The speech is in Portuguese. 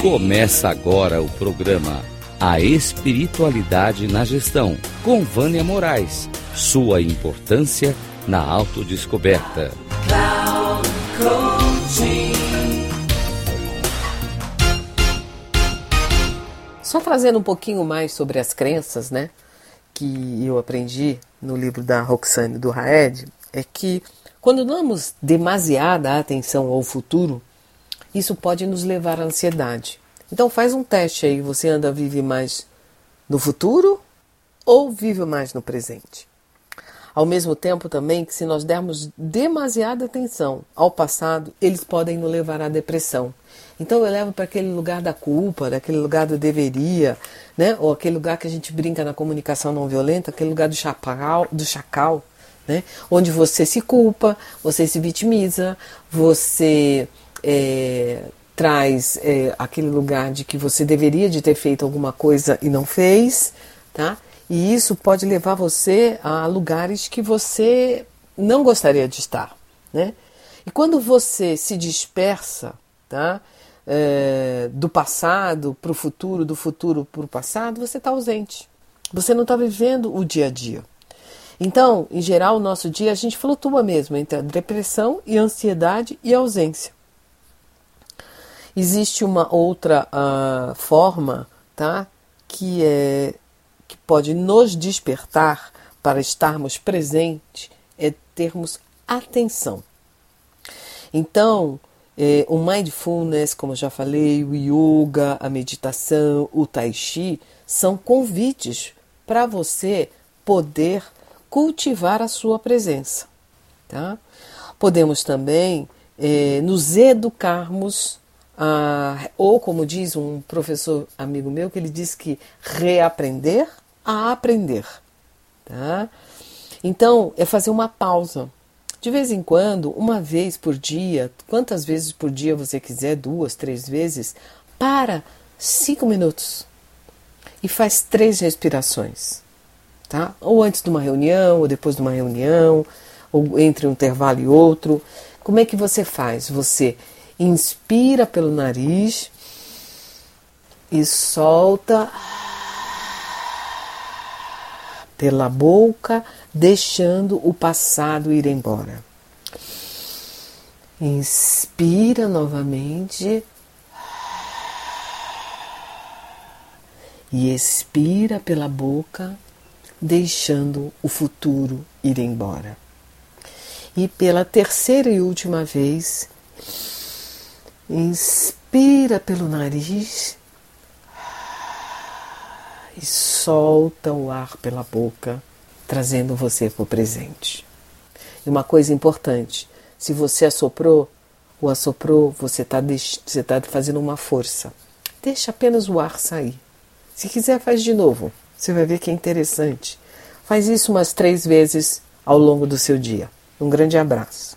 Começa agora o programa A Espiritualidade na Gestão, com Vânia Moraes. Sua importância na autodescoberta. Só trazendo um pouquinho mais sobre as crenças, né? Que eu aprendi no livro da Roxane do Raed, é que quando damos demasiada atenção ao futuro, isso pode nos levar à ansiedade. Então faz um teste aí, você anda vive mais no futuro ou vive mais no presente? Ao mesmo tempo também que se nós dermos demasiada atenção ao passado, eles podem nos levar à depressão. Então eu levo para aquele lugar da culpa, daquele lugar do deveria, né? Ou aquele lugar que a gente brinca na comunicação não violenta, aquele lugar do chacal, do chacal, né? Onde você se culpa, você se vitimiza, você é, traz é, aquele lugar de que você deveria de ter feito alguma coisa e não fez, tá? E isso pode levar você a lugares que você não gostaria de estar, né? E quando você se dispersa, tá? É, do passado para o futuro, do futuro para o passado, você está ausente. Você não está vivendo o dia a dia. Então, em geral, o nosso dia a gente flutua mesmo entre a depressão e a ansiedade e a ausência. Existe uma outra uh, forma, tá? Que é que pode nos despertar para estarmos presentes, é termos atenção. Então, é, o mindfulness, como já falei, o yoga, a meditação, o tai chi, são convites para você poder cultivar a sua presença. Tá? Podemos também é, nos educarmos, a, ou como diz um professor amigo meu, que ele diz que reaprender a aprender. Tá? Então, é fazer uma pausa de vez em quando, uma vez por dia, quantas vezes por dia você quiser, duas, três vezes, para cinco minutos e faz três respirações, tá? Ou antes de uma reunião, ou depois de uma reunião, ou entre um intervalo e outro. Como é que você faz? Você inspira pelo nariz e solta pela boca deixando o passado ir embora. Inspira novamente e expira pela boca, deixando o futuro ir embora. E pela terceira e última vez, inspira pelo nariz e solta o ar pela boca trazendo você para o presente. E uma coisa importante: se você assoprou ou assoprou, você está você tá fazendo uma força. Deixa apenas o ar sair. Se quiser, faz de novo. Você vai ver que é interessante. Faz isso umas três vezes ao longo do seu dia. Um grande abraço.